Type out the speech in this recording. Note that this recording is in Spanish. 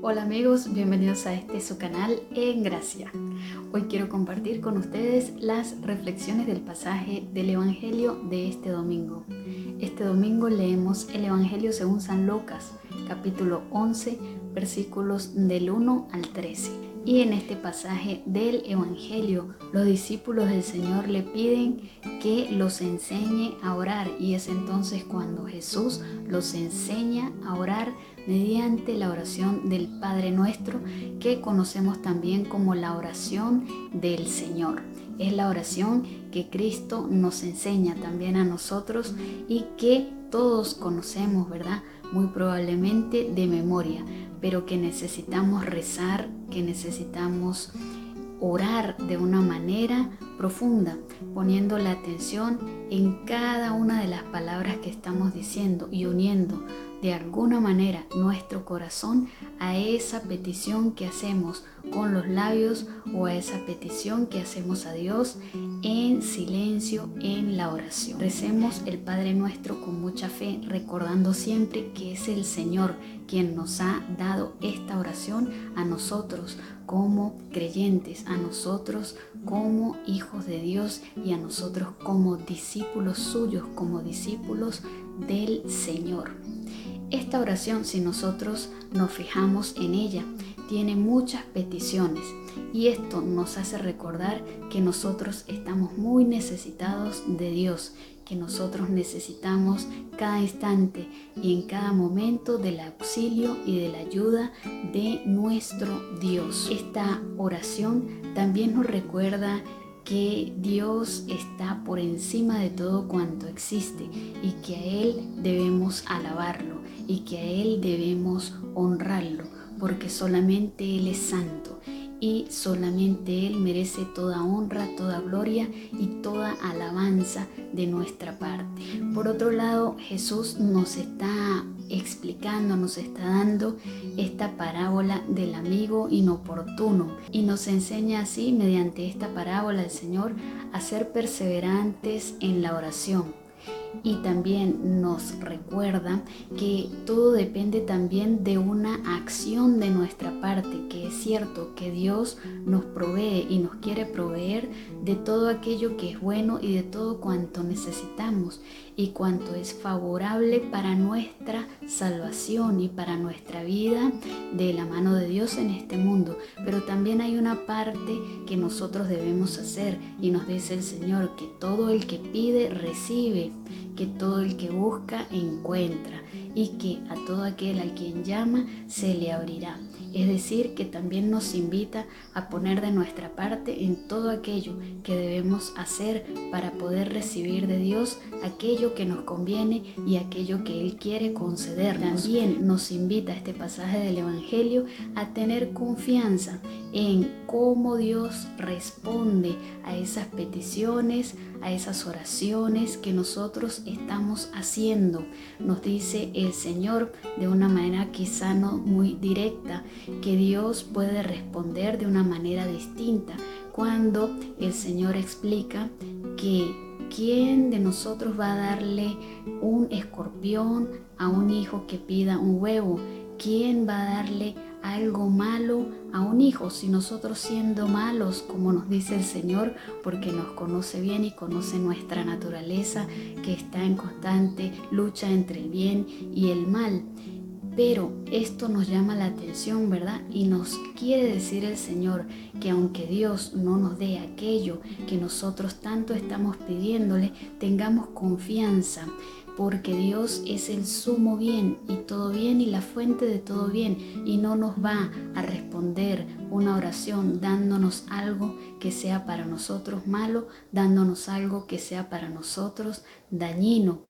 Hola amigos, bienvenidos a este su canal En Gracia. Hoy quiero compartir con ustedes las reflexiones del pasaje del Evangelio de este domingo. Este domingo leemos el Evangelio según San Lucas, capítulo 11, versículos del 1 al 13. Y en este pasaje del Evangelio, los discípulos del Señor le piden que los enseñe a orar. Y es entonces cuando Jesús los enseña a orar mediante la oración del Padre Nuestro, que conocemos también como la oración del Señor. Es la oración que Cristo nos enseña también a nosotros y que todos conocemos, ¿verdad? Muy probablemente de memoria pero que necesitamos rezar, que necesitamos orar de una manera profunda, poniendo la atención en cada una de las palabras que estamos diciendo y uniendo de alguna manera nuestro corazón a esa petición que hacemos con los labios o a esa petición que hacemos a Dios en silencio en la oración. Recemos el Padre nuestro con mucha fe, recordando siempre que es el Señor quien nos ha dado esta oración a nosotros como creyentes, a nosotros como hijos de Dios y a nosotros como discípulos suyos, como discípulos del Señor. Esta oración, si nosotros nos fijamos en ella, tiene muchas peticiones y esto nos hace recordar que nosotros estamos muy necesitados de Dios, que nosotros necesitamos cada instante y en cada momento del auxilio y de la ayuda de nuestro Dios. Esta oración también nos recuerda que Dios está por encima de todo cuanto existe y que a Él debemos alabarlo y que a Él debemos honrarlo, porque solamente Él es santo y solamente Él merece toda honra, toda gloria y toda alabanza de nuestra parte. Por otro lado, Jesús nos está explicando, nos está dando esta parábola del amigo inoportuno y nos enseña así, mediante esta parábola del Señor, a ser perseverantes en la oración y también nos recuerda que todo depende también de una acción de nuestra parte, que es cierto que Dios nos provee y nos quiere proveer de todo aquello que es bueno y de todo cuanto necesitamos y cuanto es favorable para nuestra salvación y para nuestra vida de la mano de Dios en este mundo. Pero también hay una parte que nosotros debemos hacer y nos dice el Señor que todo el que pide recibe que todo el que busca encuentra y que a todo aquel al quien llama se le abrirá. Es decir, que también nos invita a poner de nuestra parte en todo aquello que debemos hacer para poder recibir de Dios aquello que nos conviene y aquello que Él quiere concedernos. También nos invita este pasaje del Evangelio a tener confianza en cómo Dios responde a esas peticiones, a esas oraciones que nosotros estamos haciendo. Nos dice el Señor de una manera quizá no muy directa que Dios puede responder de una manera distinta cuando el Señor explica que ¿quién de nosotros va a darle un escorpión a un hijo que pida un huevo? ¿Quién va a darle algo malo a un hijo si nosotros siendo malos, como nos dice el Señor, porque nos conoce bien y conoce nuestra naturaleza que está en constante lucha entre el bien y el mal? Pero esto nos llama la atención, ¿verdad? Y nos quiere decir el Señor que aunque Dios no nos dé aquello que nosotros tanto estamos pidiéndole, tengamos confianza, porque Dios es el sumo bien y todo bien y la fuente de todo bien, y no nos va a responder una oración dándonos algo que sea para nosotros malo, dándonos algo que sea para nosotros dañino.